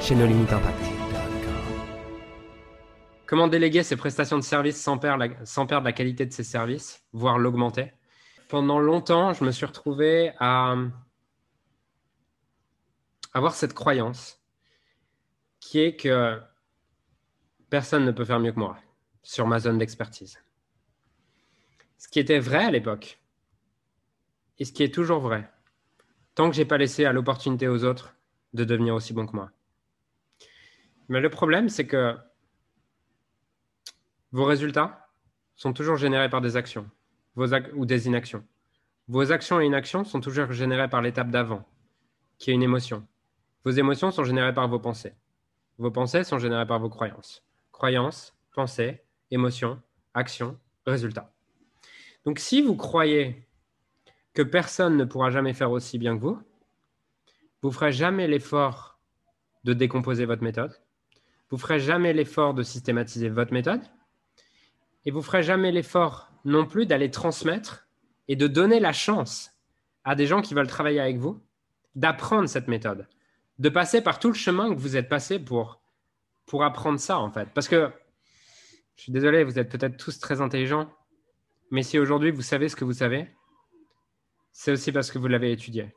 chez Impact. Comment déléguer ses prestations de services sans perdre, la, sans perdre la qualité de ses services, voire l'augmenter? Pendant longtemps, je me suis retrouvé à avoir cette croyance qui est que personne ne peut faire mieux que moi sur ma zone d'expertise. Ce qui était vrai à l'époque et ce qui est toujours vrai, tant que j'ai pas laissé à l'opportunité aux autres de devenir aussi bon que moi. Mais le problème, c'est que vos résultats sont toujours générés par des actions ou des inactions. Vos actions et inactions sont toujours générées par l'étape d'avant, qui est une émotion. Vos émotions sont générées par vos pensées. Vos pensées sont générées par vos croyances. Croyances, pensées, émotions, actions, résultats. Donc si vous croyez que personne ne pourra jamais faire aussi bien que vous, vous ne ferez jamais l'effort de décomposer votre méthode, vous ferez jamais l'effort de systématiser votre méthode, et vous ferez jamais l'effort non plus d'aller transmettre et de donner la chance à des gens qui veulent travailler avec vous d'apprendre cette méthode, de passer par tout le chemin que vous êtes passé pour, pour apprendre ça, en fait. Parce que, je suis désolé, vous êtes peut-être tous très intelligents, mais si aujourd'hui vous savez ce que vous savez, c'est aussi parce que vous l'avez étudié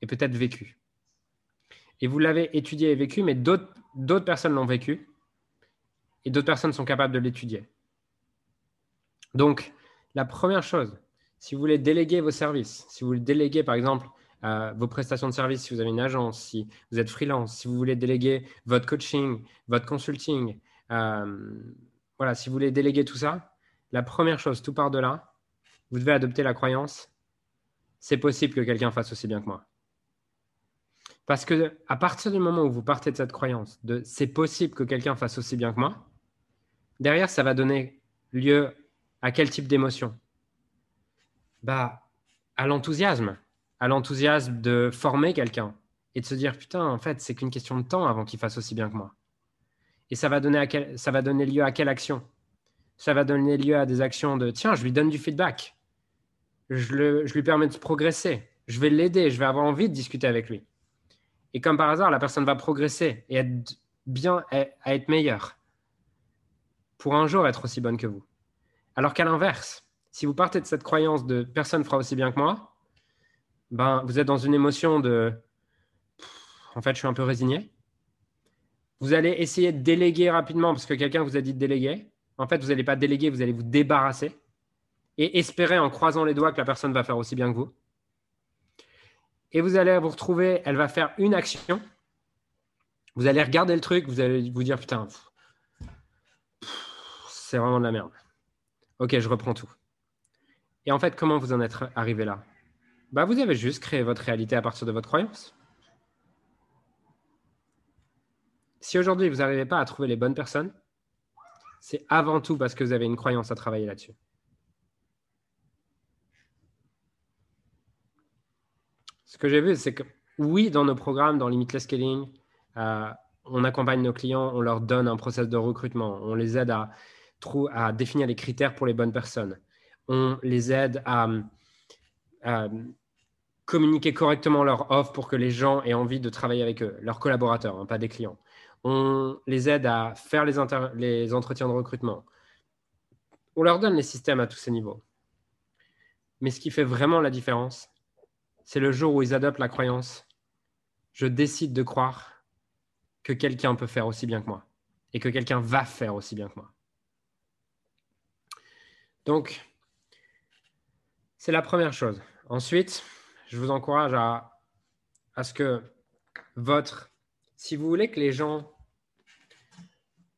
et peut-être vécu. Et vous l'avez étudié et vécu, mais d'autres personnes l'ont vécu et d'autres personnes sont capables de l'étudier. Donc, la première chose, si vous voulez déléguer vos services, si vous voulez déléguer par exemple euh, vos prestations de services, si vous avez une agence, si vous êtes freelance, si vous voulez déléguer votre coaching, votre consulting, euh, voilà, si vous voulez déléguer tout ça, la première chose, tout part de là, vous devez adopter la croyance c'est possible que quelqu'un fasse aussi bien que moi. Parce que à partir du moment où vous partez de cette croyance de c'est possible que quelqu'un fasse aussi bien que moi, derrière ça va donner lieu à quel type d'émotion? Bah à l'enthousiasme, à l'enthousiasme de former quelqu'un et de se dire putain en fait c'est qu'une question de temps avant qu'il fasse aussi bien que moi. Et ça va donner à quel, ça va donner lieu à quelle action? Ça va donner lieu à des actions de tiens je lui donne du feedback je, lui permets de progresser. Je vais l'aider, je vais avoir envie de discuter avec lui. Et comme par hasard, la personne va progresser et être bien, à être meilleure pour un jour être aussi bonne que vous. Alors qu'à l'inverse, si vous partez de cette croyance de personne fera aussi bien que moi, ben, vous êtes dans une émotion de en fait, je suis un peu résigné. Vous allez essayer de déléguer rapidement parce que quelqu'un vous a dit de déléguer. En fait, vous n'allez pas déléguer, vous allez vous débarrasser et espérer en croisant les doigts que la personne va faire aussi bien que vous. Et vous allez vous retrouver, elle va faire une action. Vous allez regarder le truc, vous allez vous dire putain, c'est vraiment de la merde. Ok, je reprends tout. Et en fait, comment vous en êtes arrivé là? Bah, Vous avez juste créé votre réalité à partir de votre croyance. Si aujourd'hui vous n'arrivez pas à trouver les bonnes personnes, c'est avant tout parce que vous avez une croyance à travailler là-dessus. Ce que j'ai vu, c'est que oui, dans nos programmes, dans Limitless Scaling, euh, on accompagne nos clients, on leur donne un process de recrutement, on les aide à, à définir les critères pour les bonnes personnes, on les aide à, communiquer correctement leur offre pour que les gens aient envie de travailler avec eux, leurs collaborateurs, hein, pas des clients. On les aide à faire les entretiens de recrutement. On leur donne les systèmes à tous ces niveaux. Mais ce qui fait vraiment la différence, c'est le jour où ils adoptent la croyance je décide de croire que quelqu'un peut faire aussi bien que moi et que quelqu'un va faire aussi bien que moi. Donc, c'est la première chose. Ensuite, je vous encourage à, ce que votre, si vous voulez que les gens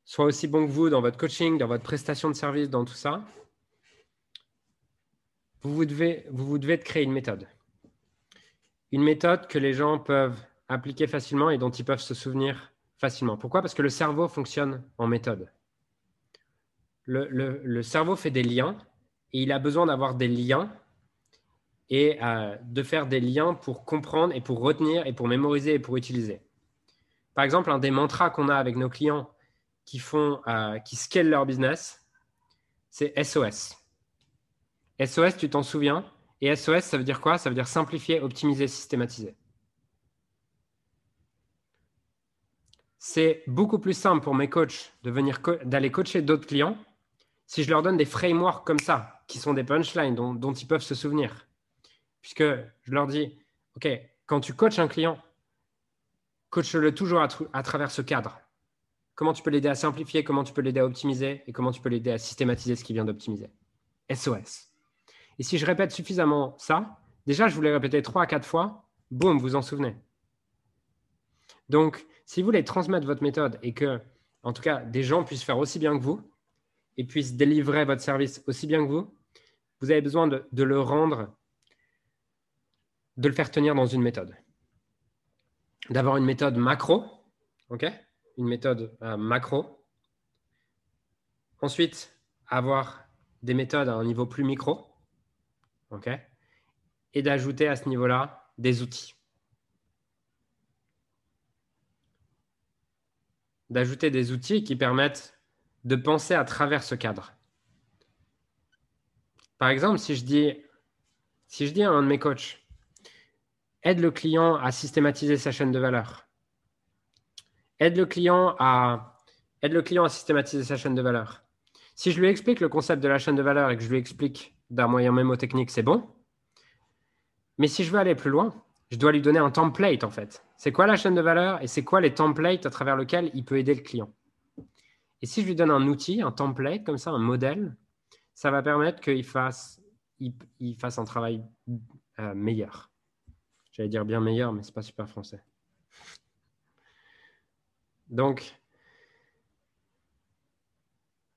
soient aussi bons que vous dans votre coaching, dans votre prestation de service, dans tout ça, vous, vous devez créer une méthode une méthode que les gens peuvent appliquer facilement et dont ils peuvent se souvenir facilement. Pourquoi? Parce que le cerveau fonctionne en méthode. Le, cerveau fait des liens et il a besoin d'avoir des liens et euh, de faire des liens pour comprendre et pour retenir et pour mémoriser et pour utiliser. Par exemple, un des mantras qu'on a avec nos clients qui font, euh, qui scalent leur business, c'est SOS. SOS, tu t'en souviens? Et SOS, ça veut dire quoi? Ça veut dire simplifier, optimiser, systématiser. C'est beaucoup plus simple pour mes coachs d'aller coacher d'autres clients si je leur donne des frameworks comme ça, qui sont des punchlines dont, ils peuvent se souvenir. Puisque je leur dis, OK, quand tu coaches un client, coach-le toujours à, travers ce cadre. Comment tu peux l'aider à simplifier, comment tu peux l'aider à optimiser et comment tu peux l'aider à systématiser ce qu'il vient d'optimiser? SOS. Et si je répète suffisamment ça, déjà, je vous l'ai répété trois à quatre fois, boum, vous en souvenez. Donc, si vous voulez transmettre votre méthode et que, en tout cas, des gens puissent faire aussi bien que vous, et puissent délivrer votre service aussi bien que vous, vous avez besoin de, le rendre, de le faire tenir dans une méthode. D'avoir une méthode macro, ok? Une méthode euh, macro. Ensuite, avoir des méthodes à un niveau plus micro, Et d'ajouter à ce niveau-là des outils. D'ajouter des outils qui permettent de penser à travers ce cadre. Par exemple, si je dis, si je dis à un de mes coachs, aide le client à systématiser sa chaîne de valeur. Aide le client à systématiser sa chaîne de valeur. Si je lui explique le concept de la chaîne de valeur et que je lui explique d'un moyen mémotechnique, c'est bon. Mais si je veux aller plus loin, je dois lui donner un template en fait. C'est quoi la chaîne de valeur et c'est quoi les templates à travers lesquels il peut aider le client? Et si je lui donne un outil, un template comme ça, un modèle, ça va permettre qu'il fasse, un travail euh, meilleur. J'allais dire bien meilleur, mais ce n'est pas super français. Donc,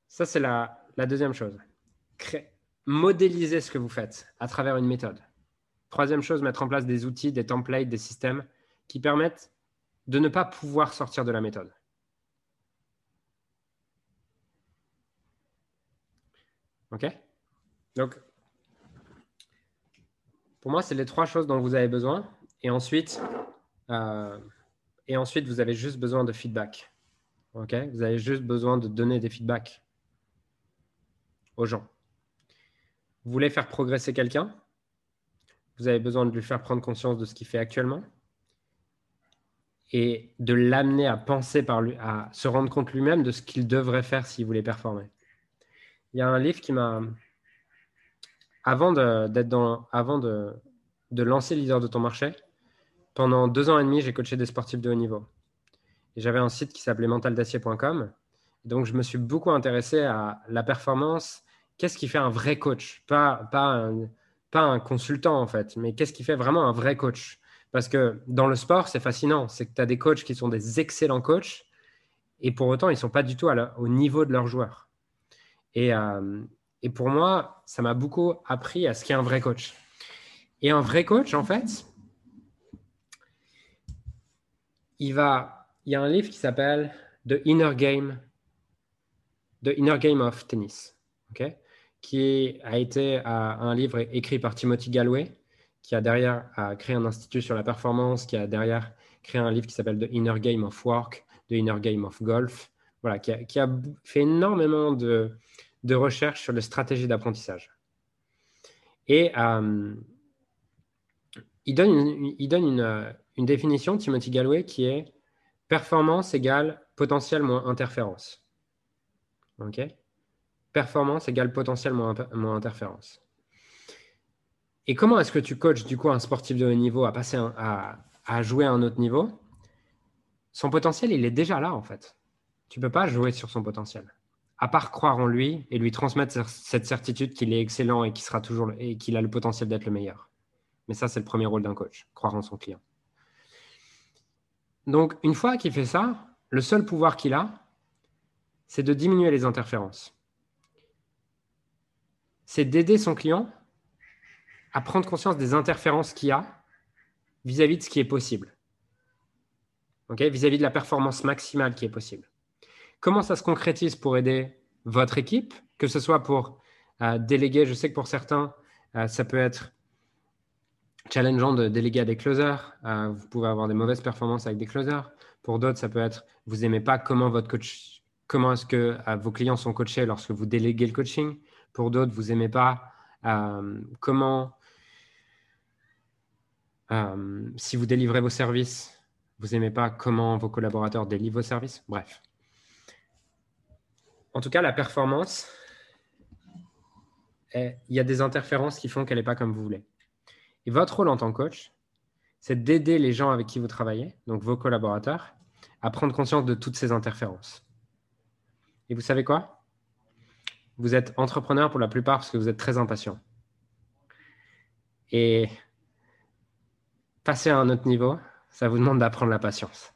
ça, c'est la, la, deuxième chose. Modéliser ce que vous faites à travers une méthode. Troisième chose, mettre en place des outils, des templates, des systèmes qui permettent de ne pas pouvoir sortir de la méthode. OK? Donc, pour moi, c'est les trois choses dont vous avez besoin. Et ensuite, euh, vous avez juste besoin de feedback. OK? Vous avez juste besoin de donner des feedbacks aux gens. Vous voulez faire progresser quelqu'un? Vous avez besoin de lui faire prendre conscience de ce qu'il fait actuellement et de l'amener à penser par lui, à se rendre compte lui-même de ce qu'il devrait faire s'il voulait performer il y a un livre qui m'a. Avant, dans, avant de, de lancer Leader de ton marché, pendant deux ans et demi, j'ai coaché des sportifs de haut niveau. Et j'avais un site qui s'appelait mentaldacier.com. Donc, je me suis beaucoup intéressé à la performance. Qu'est-ce qui fait un vrai coach? Pas, un, consultant, en fait, mais qu'est-ce qui fait vraiment un vrai coach? Parce que dans le sport, c'est fascinant. C'est que tu as des coachs qui sont des excellents coachs et pour autant, ils ne sont pas du tout au niveau de leurs joueurs. Euh, et, pour moi, ça m'a beaucoup appris à ce qu'est un vrai coach. Et un vrai coach, en fait. Il y a un livre qui s'appelle The Inner Game, The Inner Game of Tennis, qui a été un livre écrit par Timothy Galloway, qui a derrière créé un institut sur la performance, qui a derrière créé un livre qui s'appelle The Inner Game of Work, The Inner Game of Golf, voilà, qui a fait énormément de, de recherche sur les stratégies d'apprentissage. Et euh, il donne, une, il donne une, une, définition, Timothy Galloway, qui est performance égale potentiel moins interférence. OK? Performance égale potentiel moins, interférence. Et comment est-ce que tu coaches du coup un sportif de haut niveau à passer à, jouer à un autre niveau? Son potentiel, il est déjà là en fait. Tu ne peux pas jouer sur son potentiel à part croire en lui et lui transmettre cette certitude qu'il est excellent et qu'il sera toujours et qu'il a le potentiel d'être le meilleur. Mais ça, c'est le premier rôle d'un coach, croire en son client. Donc, une fois qu'il fait ça, le seul pouvoir qu'il a, c'est de diminuer les interférences. C'est d'aider son client à prendre conscience des interférences qu'il a vis-à-vis de ce qui est possible. vis-à-vis de la performance maximale qui est possible. Comment ça se concrétise pour aider votre équipe, que ce soit pour euh, déléguer, je sais que pour certains, euh, ça peut être challengeant de déléguer à des closers, euh, vous pouvez avoir des mauvaises performances avec des closers. Pour d'autres, ça peut être, vous n'aimez pas comment votre coach, comment est-ce que vos clients sont coachés lorsque vous déléguez le coaching. Pour d'autres, vous n'aimez pas comment, si vous délivrez vos services, vous n'aimez pas comment vos collaborateurs délivrent vos services? Bref. En tout cas, la performance, il y a des interférences qui font qu'elle n'est pas comme vous voulez. Et votre rôle en tant que coach, c'est d'aider les gens avec qui vous travaillez, donc vos collaborateurs, à prendre conscience de toutes ces interférences. Et vous savez quoi? Vous êtes entrepreneur pour la plupart parce que vous êtes très impatient. Et passer à un autre niveau, ça vous demande d'apprendre la patience.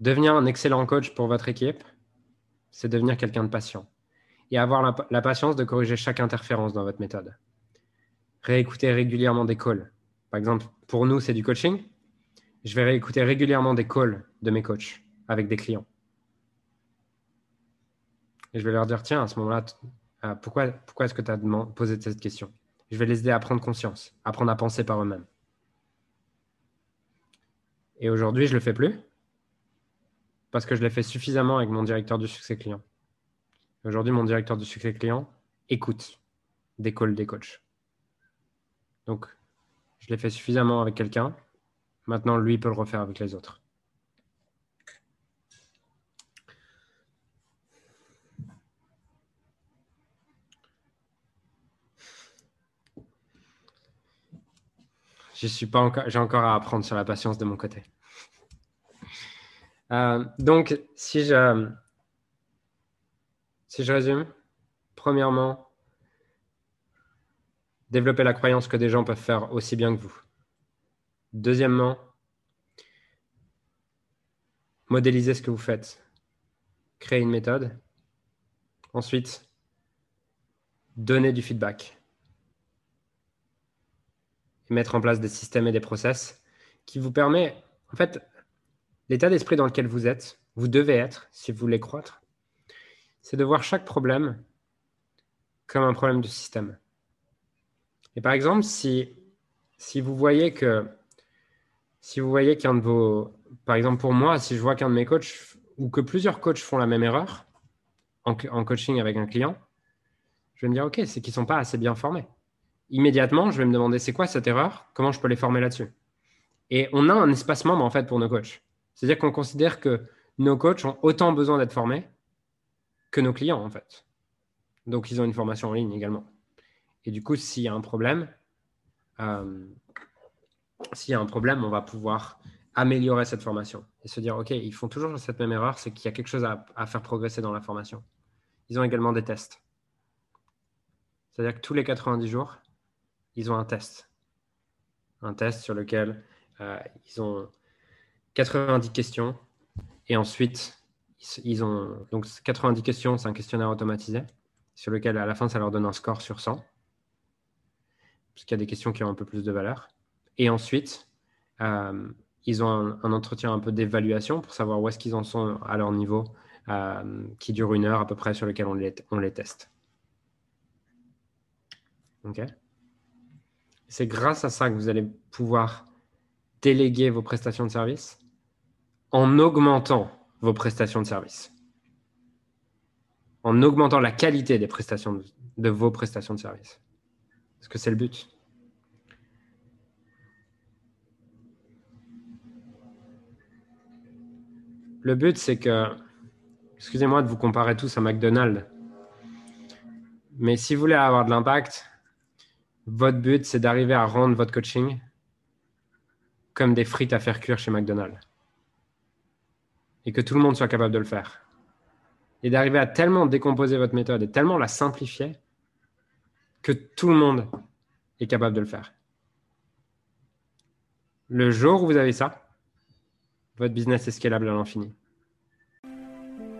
Devenir un excellent coach pour votre équipe, c'est devenir quelqu'un de patient et avoir la, patience de corriger chaque interférence dans votre méthode. Réécouter régulièrement des calls. Par exemple, pour nous, c'est du coaching. Je vais réécouter régulièrement des calls de mes coachs avec des clients. Et je vais leur dire, tiens, à ce moment-là, euh, pourquoi, pourquoi est-ce que tu as posé cette question? Je vais les aider à prendre conscience, à apprendre à penser par eux-mêmes. Et aujourd'hui, je ne le fais plus parce que je l'ai fait suffisamment avec mon directeur du succès client. Aujourd'hui, mon directeur du succès client écoute des calls des coachs. Donc, je l'ai fait suffisamment avec quelqu'un. Maintenant, lui peut le refaire avec les autres. Suis pas encore, j'ai encore à apprendre sur la patience de mon côté. Euh, donc, si je, si je résume, premièrement, développer la croyance que des gens peuvent faire aussi bien que vous. Deuxièmement, modéliser ce que vous faites, créer une méthode. Ensuite, donner du feedback et mettre en place des systèmes et des process qui vous permet, en fait, l'état d'esprit dans lequel vous êtes, vous devez être, si vous voulez croître, c'est de voir chaque problème comme un problème de système. Et par exemple, si, vous voyez que si vous voyez qu'un de vos, par exemple pour moi, si je vois qu'un de mes coachs ou que plusieurs coachs font la même erreur en, en coaching avec un client, je vais me dire, OK, c'est qu'ils ne sont pas assez bien formés immédiatement, je vais me demander c'est quoi cette erreur, comment je peux les former là-dessus? Et on a un espace membre en fait pour nos coachs. C'est-à-dire qu'on considère que nos coachs ont autant besoin d'être formés que nos clients en fait. Donc ils ont une formation en ligne également. Et du coup, s'il y a un problème, euh, s'il y a un problème, on va pouvoir améliorer cette formation et se dire, OK, ils font toujours cette même erreur, c'est qu'il y a quelque chose à faire progresser dans la formation. Ils ont également des tests. C'est-à-dire que tous les 90 jours, ils ont un test. Un test sur lequel euh, ils ont 90 questions et ensuite ils ont donc 90 questions, c'est un questionnaire automatisé sur lequel à la fin ça leur donne un score sur 100 parce qu'il y a des questions qui ont un peu plus de valeur. Et ensuite, euh, ils ont un, entretien un peu d'évaluation pour savoir où est-ce qu'ils en sont à leur niveau, euh, qui dure une heure à peu près, sur lequel on les, on les teste. OK? C'est grâce à ça que vous allez pouvoir déléguer vos prestations de service en augmentant vos prestations de service. En augmentant la qualité des prestations de, vos prestations de service. Parce que c'est le but. Le but, c'est que, excusez-moi de vous comparer tous à McDonald's, mais si vous voulez avoir de l'impact, votre but, c'est d'arriver à rendre votre coaching comme des frites à faire cuire chez McDonald's. Et que tout le monde soit capable de le faire. Et d'arriver à tellement décomposer votre méthode et tellement la simplifier que tout le monde est capable de le faire. Le jour où vous avez ça, votre business est scalable à l'infini.